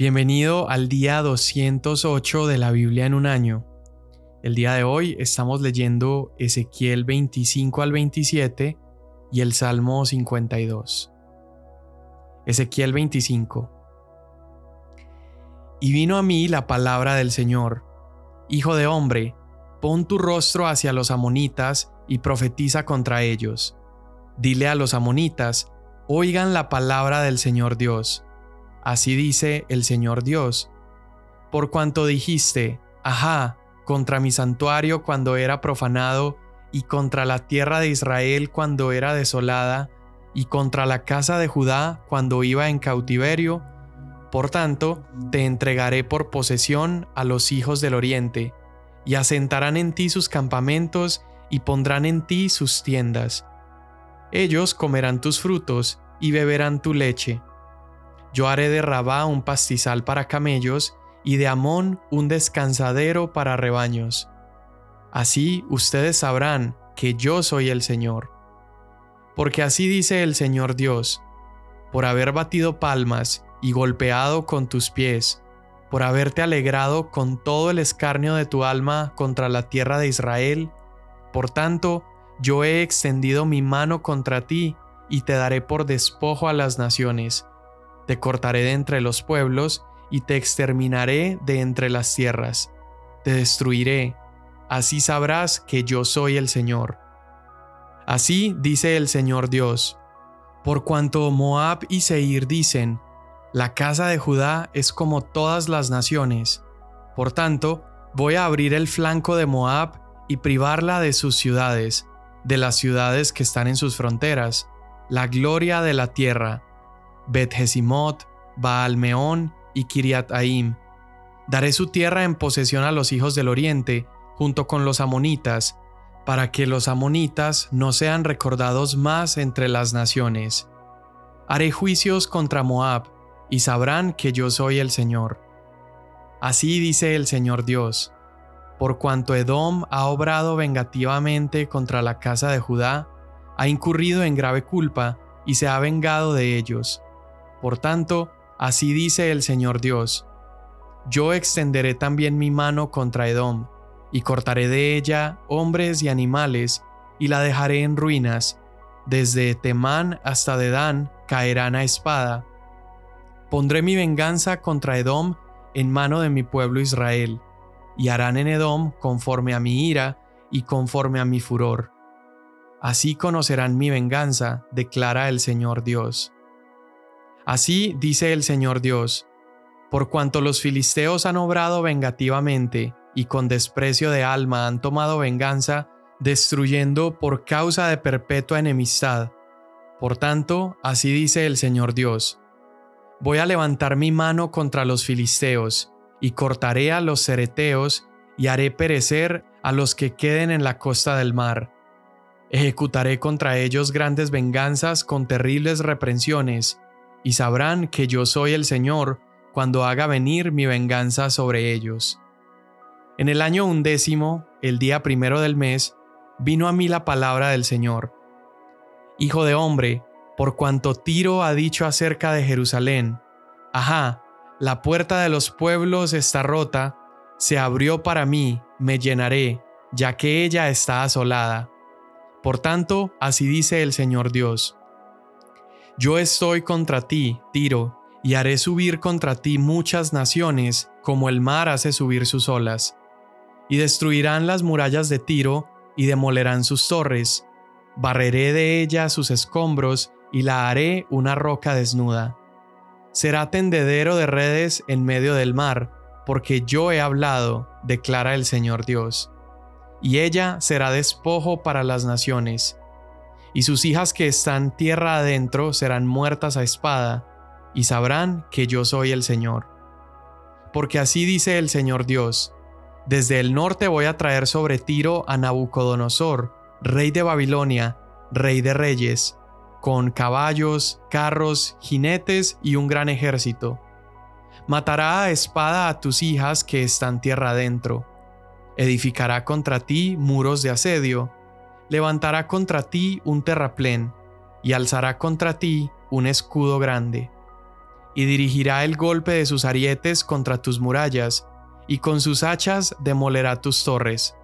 Bienvenido al día 208 de la Biblia en un año. El día de hoy estamos leyendo Ezequiel 25 al 27 y el Salmo 52. Ezequiel 25. Y vino a mí la palabra del Señor, Hijo de hombre, pon tu rostro hacia los amonitas y profetiza contra ellos. Dile a los amonitas, oigan la palabra del Señor Dios Así dice el Señor Dios. Por cuanto dijiste, ajá, contra mi santuario cuando era profanado, y contra la tierra de Israel cuando era desolada, y contra la casa de Judá cuando iba en cautiverio, por tanto, te entregaré por posesión a los hijos del oriente, y asentarán en ti sus campamentos, y pondrán en ti sus tiendas. Ellos comerán tus frutos, y beberán tu leche yo haré de Rabá un pastizal para camellos y de Amón un descansadero para rebaños. Así ustedes sabrán que yo soy el Señor. Porque así dice el Señor Dios, por haber batido palmas y golpeado con tus pies, por haberte alegrado con todo el escarnio de tu alma contra la tierra de Israel, por tanto, yo he extendido mi mano contra ti y te daré por despojo a las naciones te cortaré de entre los pueblos y te exterminaré de entre las tierras. Te destruiré, así sabrás que yo soy el Señor. Así dice el Señor Dios. Por cuanto Moab y Seir dicen, la casa de Judá es como todas las naciones. Por tanto, voy a abrir el flanco de Moab y privarla de sus ciudades, de las ciudades que están en sus fronteras, la gloria de la tierra, bet Baalmeón y Kiriat Aim. Daré su tierra en posesión a los hijos del oriente, junto con los amonitas, para que los amonitas no sean recordados más entre las naciones. Haré juicios contra Moab, y sabrán que yo soy el Señor. Así dice el Señor Dios. Por cuanto Edom ha obrado vengativamente contra la casa de Judá, ha incurrido en grave culpa y se ha vengado de ellos. Por tanto, así dice el Señor Dios, yo extenderé también mi mano contra Edom, y cortaré de ella hombres y animales, y la dejaré en ruinas, desde Temán hasta Dedán caerán a espada. Pondré mi venganza contra Edom en mano de mi pueblo Israel, y harán en Edom conforme a mi ira y conforme a mi furor. Así conocerán mi venganza, declara el Señor Dios. Así dice el Señor Dios, por cuanto los filisteos han obrado vengativamente y con desprecio de alma han tomado venganza, destruyendo por causa de perpetua enemistad. Por tanto, así dice el Señor Dios, voy a levantar mi mano contra los filisteos, y cortaré a los cereteos, y haré perecer a los que queden en la costa del mar. Ejecutaré contra ellos grandes venganzas con terribles reprensiones, y sabrán que yo soy el Señor cuando haga venir mi venganza sobre ellos. En el año undécimo, el día primero del mes, vino a mí la palabra del Señor. Hijo de hombre, por cuanto Tiro ha dicho acerca de Jerusalén, Ajá, la puerta de los pueblos está rota, se abrió para mí, me llenaré, ya que ella está asolada. Por tanto, así dice el Señor Dios yo estoy contra ti, Tiro, y haré subir contra ti muchas naciones, como el mar hace subir sus olas. Y destruirán las murallas de Tiro, y demolerán sus torres. Barreré de ella sus escombros, y la haré una roca desnuda. Será tendedero de redes en medio del mar, porque yo he hablado, declara el Señor Dios. Y ella será despojo para las naciones y sus hijas que están tierra adentro serán muertas a espada, y sabrán que yo soy el Señor. Porque así dice el Señor Dios, desde el norte voy a traer sobre Tiro a Nabucodonosor, rey de Babilonia, rey de reyes, con caballos, carros, jinetes y un gran ejército. Matará a espada a tus hijas que están tierra adentro. Edificará contra ti muros de asedio, levantará contra ti un terraplén, y alzará contra ti un escudo grande. y dirigirá el golpe de sus arietes contra tus murallas, y con sus hachas demolerá tus torres.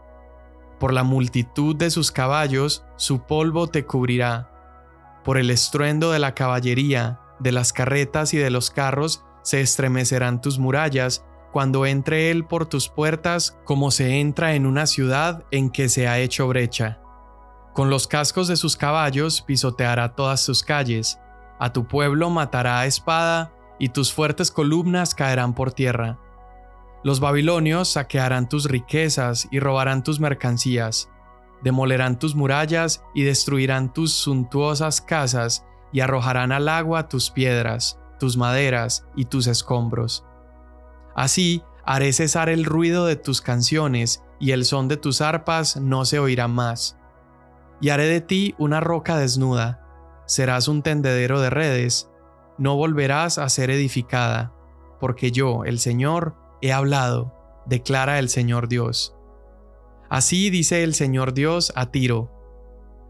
Por la multitud de sus caballos, su polvo te cubrirá. Por el estruendo de la caballería, de las carretas y de los carros, se estremecerán tus murallas, cuando entre él por tus puertas, como se entra en una ciudad en que se ha hecho brecha. Con los cascos de sus caballos pisoteará todas sus calles, a tu pueblo matará a espada, y tus fuertes columnas caerán por tierra. Los babilonios saquearán tus riquezas y robarán tus mercancías, demolerán tus murallas y destruirán tus suntuosas casas y arrojarán al agua tus piedras, tus maderas y tus escombros. Así haré cesar el ruido de tus canciones y el son de tus arpas no se oirá más. Y haré de ti una roca desnuda, serás un tendedero de redes, no volverás a ser edificada, porque yo, el Señor, he hablado, declara el Señor Dios. Así dice el Señor Dios a Tiro,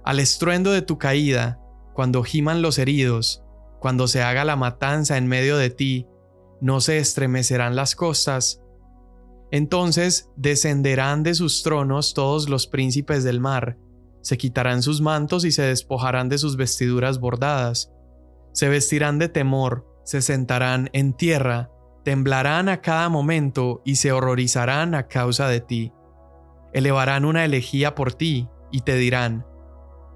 al estruendo de tu caída, cuando giman los heridos, cuando se haga la matanza en medio de ti, no se estremecerán las costas. Entonces descenderán de sus tronos todos los príncipes del mar, se quitarán sus mantos y se despojarán de sus vestiduras bordadas. Se vestirán de temor, se sentarán en tierra, temblarán a cada momento y se horrorizarán a causa de ti. Elevarán una elegía por ti y te dirán,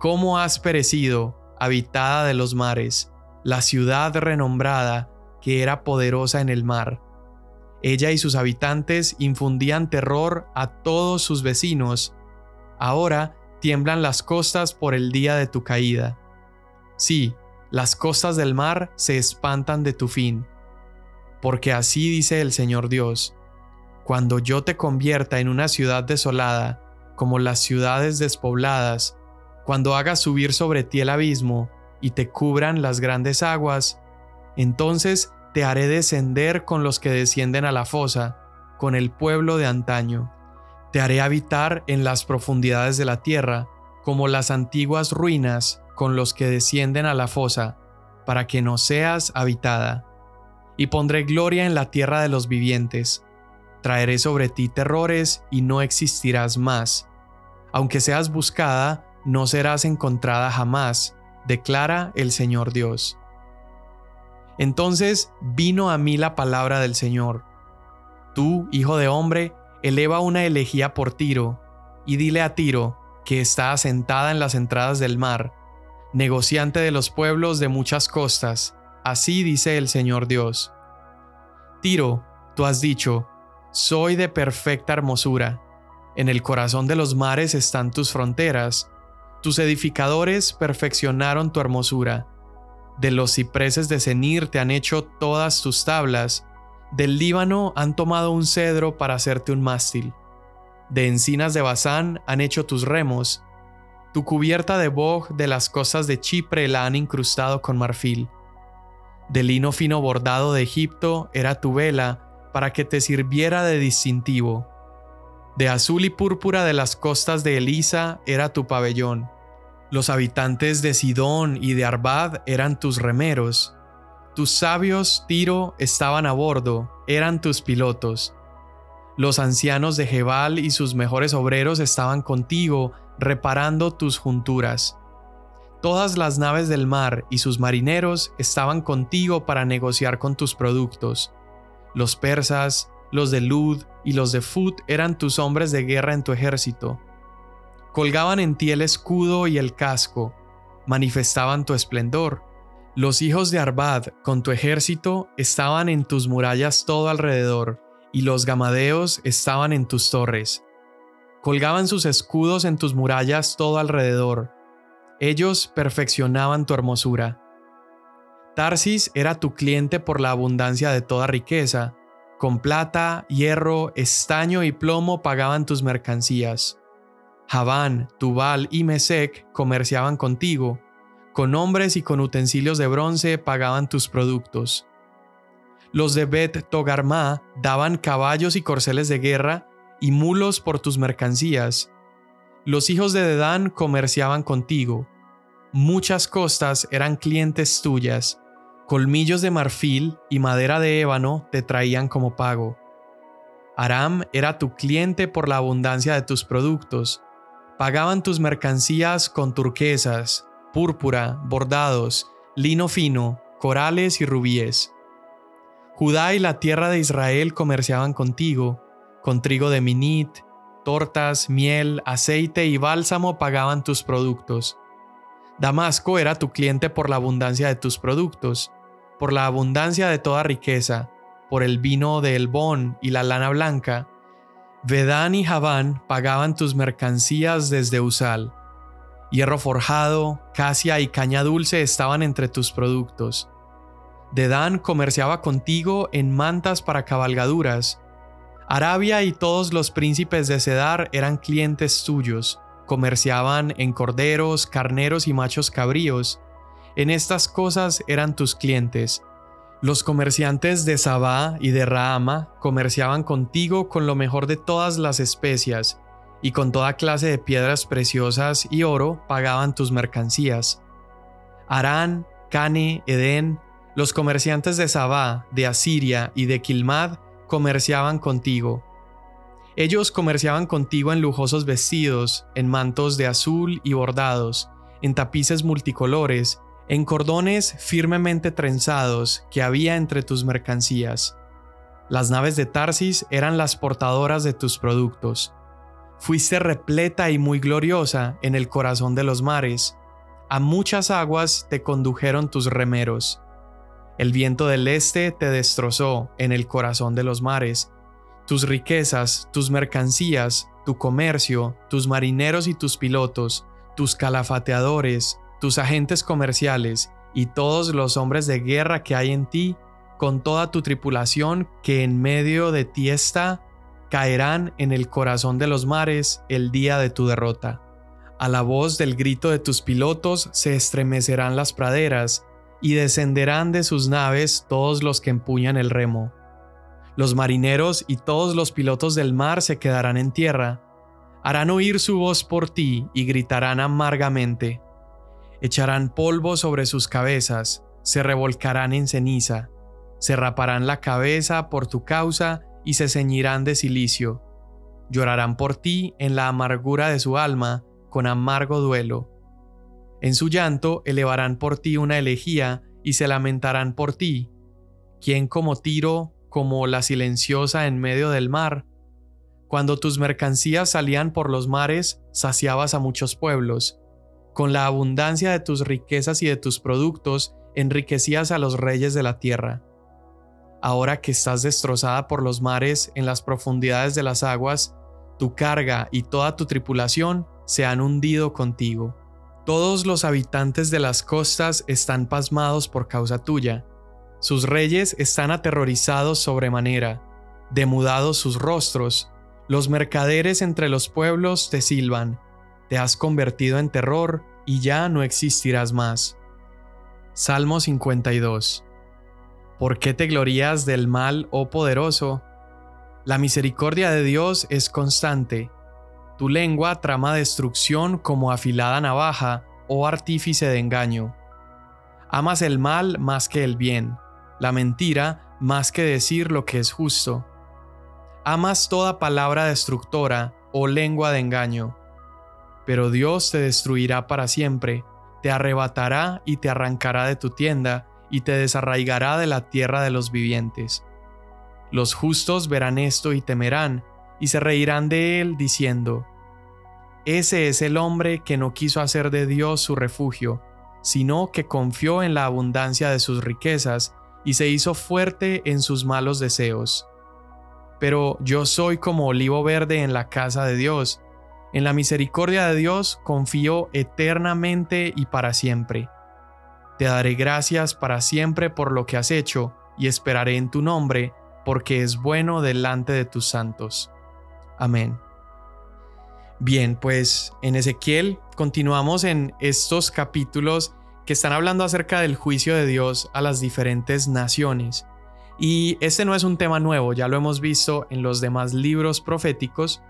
¿cómo has perecido, habitada de los mares, la ciudad renombrada que era poderosa en el mar? Ella y sus habitantes infundían terror a todos sus vecinos. Ahora tiemblan las costas por el día de tu caída. Sí, las costas del mar se espantan de tu fin. Porque así dice el Señor Dios, cuando yo te convierta en una ciudad desolada, como las ciudades despobladas, cuando haga subir sobre ti el abismo y te cubran las grandes aguas, entonces te haré descender con los que descienden a la fosa, con el pueblo de antaño te haré habitar en las profundidades de la tierra, como las antiguas ruinas con los que descienden a la fosa, para que no seas habitada. Y pondré gloria en la tierra de los vivientes. Traeré sobre ti terrores y no existirás más. Aunque seas buscada, no serás encontrada jamás, declara el Señor Dios. Entonces vino a mí la palabra del Señor. Tú, hijo de hombre, eleva una elegía por Tiro, y dile a Tiro, que está asentada en las entradas del mar, negociante de los pueblos de muchas costas, así dice el Señor Dios. Tiro, tú has dicho, soy de perfecta hermosura, en el corazón de los mares están tus fronteras, tus edificadores perfeccionaron tu hermosura, de los cipreses de Cenir te han hecho todas tus tablas, del Líbano han tomado un cedro para hacerte un mástil. De encinas de Bazán han hecho tus remos. Tu cubierta de boj de las costas de Chipre la han incrustado con marfil. De lino fino bordado de Egipto era tu vela para que te sirviera de distintivo. De azul y púrpura de las costas de Elisa era tu pabellón. Los habitantes de Sidón y de Arbad eran tus remeros. Tus sabios, Tiro, estaban a bordo, eran tus pilotos. Los ancianos de Jebal y sus mejores obreros estaban contigo, reparando tus junturas. Todas las naves del mar y sus marineros estaban contigo para negociar con tus productos. Los persas, los de Lud y los de Fut eran tus hombres de guerra en tu ejército. Colgaban en ti el escudo y el casco, manifestaban tu esplendor los hijos de Arbad, con tu ejército, estaban en tus murallas todo alrededor, y los gamadeos estaban en tus torres. Colgaban sus escudos en tus murallas todo alrededor. Ellos perfeccionaban tu hermosura. Tarsis era tu cliente por la abundancia de toda riqueza. Con plata, hierro, estaño y plomo pagaban tus mercancías. Javán, Tubal y Mesec comerciaban contigo con hombres y con utensilios de bronce pagaban tus productos. Los de Bet Togarma daban caballos y corceles de guerra y mulos por tus mercancías. Los hijos de Dedán comerciaban contigo. Muchas costas eran clientes tuyas. Colmillos de marfil y madera de ébano te traían como pago. Aram era tu cliente por la abundancia de tus productos. Pagaban tus mercancías con turquesas, púrpura, bordados, lino fino, corales y rubíes. Judá y la tierra de Israel comerciaban contigo, con trigo de minit, tortas, miel, aceite y bálsamo pagaban tus productos. Damasco era tu cliente por la abundancia de tus productos, por la abundancia de toda riqueza, por el vino de Elbón y la lana blanca, Vedán y Javán pagaban tus mercancías desde Usal. Hierro forjado, casia y caña dulce estaban entre tus productos. Dedán comerciaba contigo en mantas para cabalgaduras. Arabia y todos los príncipes de Cedar eran clientes tuyos, comerciaban en corderos, carneros y machos cabríos. En estas cosas eran tus clientes, los comerciantes de Sabá y de Rahama comerciaban contigo con lo mejor de todas las especias, y con toda clase de piedras preciosas y oro pagaban tus mercancías. Arán, Cane, Edén, los comerciantes de Sabá, de Asiria y de Kilmad comerciaban contigo. Ellos comerciaban contigo en lujosos vestidos, en mantos de azul y bordados, en tapices multicolores, en cordones firmemente trenzados que había entre tus mercancías. Las naves de Tarsis eran las portadoras de tus productos. Fuiste repleta y muy gloriosa en el corazón de los mares. A muchas aguas te condujeron tus remeros. El viento del este te destrozó en el corazón de los mares. Tus riquezas, tus mercancías, tu comercio, tus marineros y tus pilotos, tus calafateadores, tus agentes comerciales y todos los hombres de guerra que hay en ti, con toda tu tripulación que en medio de ti está, caerán en el corazón de los mares el día de tu derrota. A la voz del grito de tus pilotos se estremecerán las praderas, y descenderán de sus naves todos los que empuñan el remo. Los marineros y todos los pilotos del mar se quedarán en tierra, harán oír su voz por ti y gritarán amargamente echarán polvo sobre sus cabezas, se revolcarán en ceniza, se raparán la cabeza por tu causa y se ceñirán de silicio. Llorarán por ti en la amargura de su alma, con amargo duelo. En su llanto elevarán por ti una elegía y se lamentarán por ti. ¿Quién como Tiro, como la silenciosa en medio del mar? Cuando tus mercancías salían por los mares, saciabas a muchos pueblos con la abundancia de tus riquezas y de tus productos, enriquecías a los reyes de la tierra. Ahora que estás destrozada por los mares en las profundidades de las aguas, tu carga y toda tu tripulación se han hundido contigo. Todos los habitantes de las costas están pasmados por causa tuya. Sus reyes están aterrorizados sobremanera, demudados sus rostros. Los mercaderes entre los pueblos te silban, te has convertido en terror y ya no existirás más. Salmo 52 ¿Por qué te glorías del mal, oh poderoso? La misericordia de Dios es constante. Tu lengua trama destrucción como afilada navaja, oh artífice de engaño. Amas el mal más que el bien, la mentira más que decir lo que es justo. Amas toda palabra destructora, oh lengua de engaño pero Dios te destruirá para siempre, te arrebatará y te arrancará de tu tienda, y te desarraigará de la tierra de los vivientes. Los justos verán esto y temerán, y se reirán de él, diciendo, Ese es el hombre que no quiso hacer de Dios su refugio, sino que confió en la abundancia de sus riquezas, y se hizo fuerte en sus malos deseos. Pero yo soy como olivo verde en la casa de Dios, en la misericordia de Dios confío eternamente y para siempre. Te daré gracias para siempre por lo que has hecho, y esperaré en tu nombre, porque es bueno delante de tus santos. Amén. Bien, pues en Ezequiel continuamos en estos capítulos que están hablando acerca del juicio de Dios a las diferentes naciones. Y este no es un tema nuevo, ya lo hemos visto en los demás libros proféticos,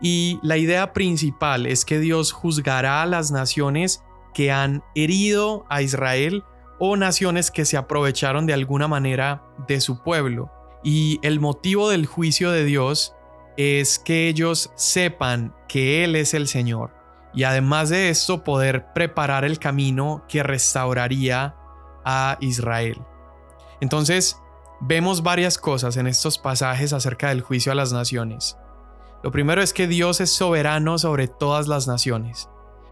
y la idea principal es que Dios juzgará a las naciones que han herido a Israel o naciones que se aprovecharon de alguna manera de su pueblo. Y el motivo del juicio de Dios es que ellos sepan que Él es el Señor. Y además de esto, poder preparar el camino que restauraría a Israel. Entonces, vemos varias cosas en estos pasajes acerca del juicio a las naciones. Lo primero es que Dios es soberano sobre todas las naciones.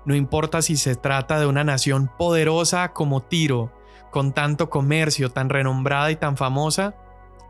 No importa si se trata de una nación poderosa como Tiro, con tanto comercio, tan renombrada y tan famosa,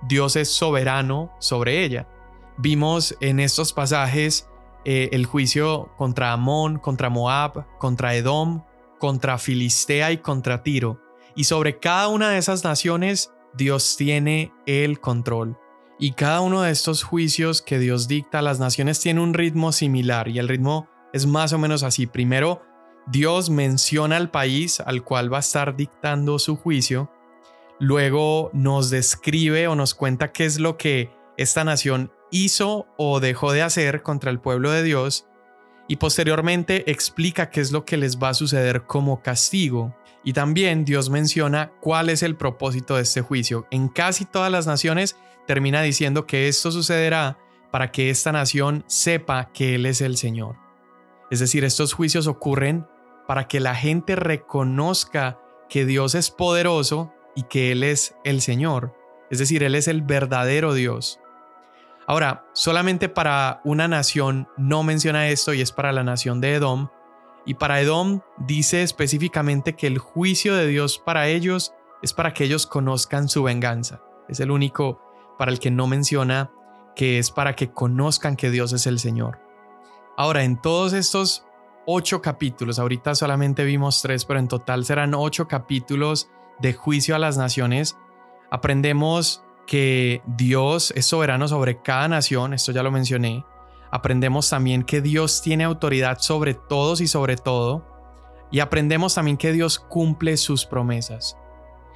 Dios es soberano sobre ella. Vimos en estos pasajes eh, el juicio contra Amón, contra Moab, contra Edom, contra Filistea y contra Tiro. Y sobre cada una de esas naciones Dios tiene el control. Y cada uno de estos juicios que Dios dicta a las naciones tiene un ritmo similar y el ritmo es más o menos así. Primero, Dios menciona al país al cual va a estar dictando su juicio. Luego nos describe o nos cuenta qué es lo que esta nación hizo o dejó de hacer contra el pueblo de Dios. Y posteriormente explica qué es lo que les va a suceder como castigo. Y también Dios menciona cuál es el propósito de este juicio. En casi todas las naciones termina diciendo que esto sucederá para que esta nación sepa que Él es el Señor. Es decir, estos juicios ocurren para que la gente reconozca que Dios es poderoso y que Él es el Señor. Es decir, Él es el verdadero Dios. Ahora, solamente para una nación no menciona esto y es para la nación de Edom. Y para Edom dice específicamente que el juicio de Dios para ellos es para que ellos conozcan su venganza. Es el único para el que no menciona que es para que conozcan que Dios es el Señor. Ahora, en todos estos ocho capítulos, ahorita solamente vimos tres, pero en total serán ocho capítulos de juicio a las naciones, aprendemos que Dios es soberano sobre cada nación, esto ya lo mencioné. Aprendemos también que Dios tiene autoridad sobre todos y sobre todo. Y aprendemos también que Dios cumple sus promesas.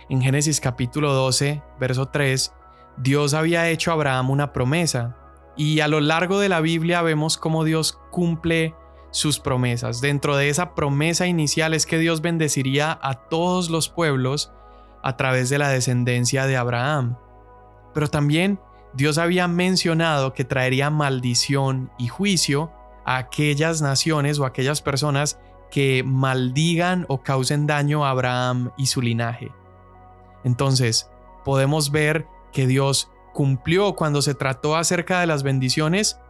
En Génesis capítulo 12, verso 3, Dios había hecho a Abraham una promesa y a lo largo de la Biblia vemos cómo Dios cumple sus promesas. Dentro de esa promesa inicial es que Dios bendeciría a todos los pueblos a través de la descendencia de Abraham. Pero también Dios había mencionado que traería maldición y juicio a aquellas naciones o aquellas personas que maldigan o causen daño a Abraham y su linaje. Entonces, podemos ver que Dios cumplió cuando se trató acerca de las bendiciones,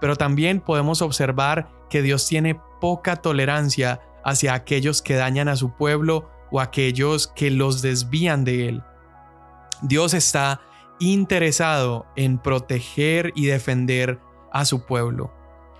pero también podemos observar que Dios tiene poca tolerancia hacia aquellos que dañan a su pueblo o aquellos que los desvían de él. Dios está interesado en proteger y defender a su pueblo.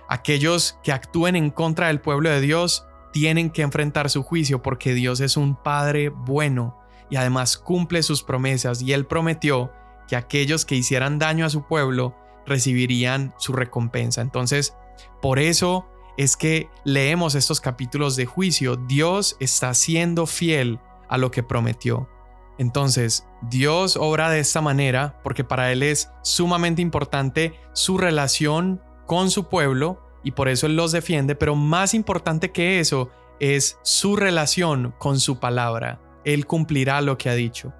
Aquellos que actúen en contra del pueblo de Dios tienen que enfrentar su juicio porque Dios es un Padre bueno y además cumple sus promesas y Él prometió que aquellos que hicieran daño a su pueblo recibirían su recompensa. Entonces, por eso es que leemos estos capítulos de juicio. Dios está siendo fiel a lo que prometió. Entonces, Dios obra de esta manera porque para Él es sumamente importante su relación con su pueblo y por eso Él los defiende, pero más importante que eso es su relación con su palabra. Él cumplirá lo que ha dicho.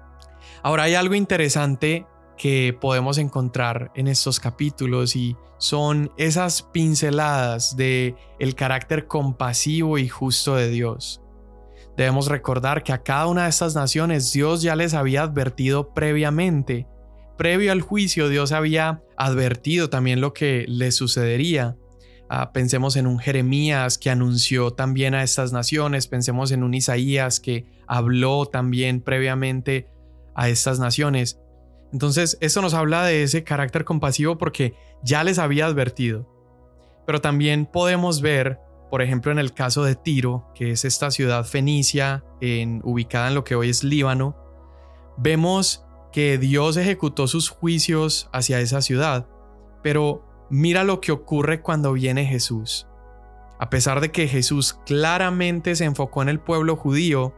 Ahora hay algo interesante que podemos encontrar en estos capítulos y son esas pinceladas de el carácter compasivo y justo de Dios. Debemos recordar que a cada una de estas naciones Dios ya les había advertido previamente. Previo al juicio Dios había advertido también lo que les sucedería. Ah, pensemos en un Jeremías que anunció también a estas naciones, pensemos en un Isaías que habló también previamente a estas naciones. Entonces, esto nos habla de ese carácter compasivo porque ya les había advertido. Pero también podemos ver, por ejemplo, en el caso de Tiro, que es esta ciudad fenicia en, ubicada en lo que hoy es Líbano, vemos que Dios ejecutó sus juicios hacia esa ciudad. Pero mira lo que ocurre cuando viene Jesús. A pesar de que Jesús claramente se enfocó en el pueblo judío,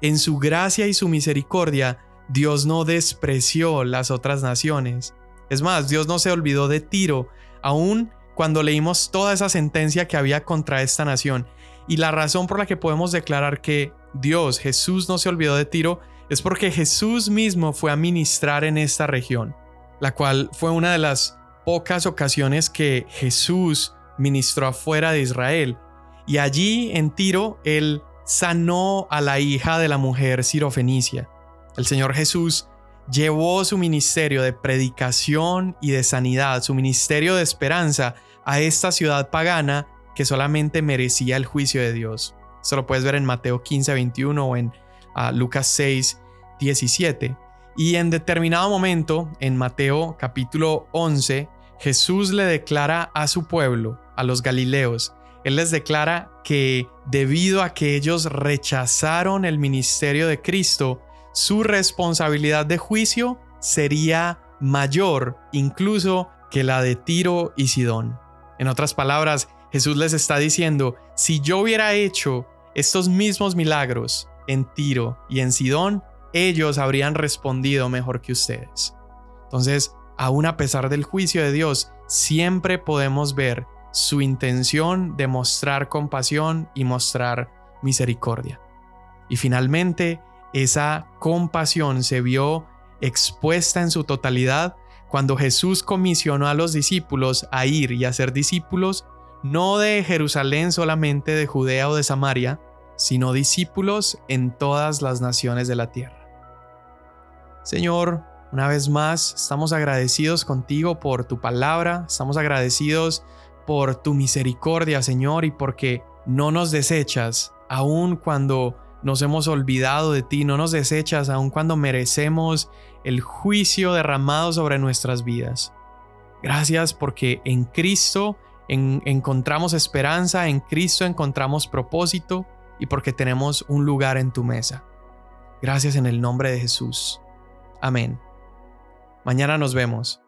en su gracia y su misericordia, Dios no despreció las otras naciones. Es más, Dios no se olvidó de Tiro, aún cuando leímos toda esa sentencia que había contra esta nación. Y la razón por la que podemos declarar que Dios, Jesús no se olvidó de Tiro, es porque Jesús mismo fue a ministrar en esta región, la cual fue una de las pocas ocasiones que Jesús ministró afuera de Israel. Y allí en Tiro, él sanó a la hija de la mujer sirofenicia. El Señor Jesús llevó su ministerio de predicación y de sanidad, su ministerio de esperanza a esta ciudad pagana que solamente merecía el juicio de Dios. Esto lo puedes ver en Mateo 15, 21 o en ah, Lucas 6, 17. Y en determinado momento, en Mateo capítulo 11, Jesús le declara a su pueblo, a los galileos, él les declara que debido a que ellos rechazaron el ministerio de Cristo, su responsabilidad de juicio sería mayor incluso que la de Tiro y Sidón. En otras palabras, Jesús les está diciendo, si yo hubiera hecho estos mismos milagros en Tiro y en Sidón, ellos habrían respondido mejor que ustedes. Entonces, aún a pesar del juicio de Dios, siempre podemos ver su intención de mostrar compasión y mostrar misericordia. Y finalmente, esa compasión se vio expuesta en su totalidad cuando Jesús comisionó a los discípulos a ir y a ser discípulos no de Jerusalén solamente, de Judea o de Samaria, sino discípulos en todas las naciones de la tierra. Señor, una vez más, estamos agradecidos contigo por tu palabra, estamos agradecidos por tu misericordia, Señor, y porque no nos desechas, aun cuando nos hemos olvidado de ti, no nos desechas, aun cuando merecemos el juicio derramado sobre nuestras vidas. Gracias porque en Cristo encontramos esperanza, en Cristo encontramos propósito y porque tenemos un lugar en tu mesa. Gracias en el nombre de Jesús. Amén. Mañana nos vemos.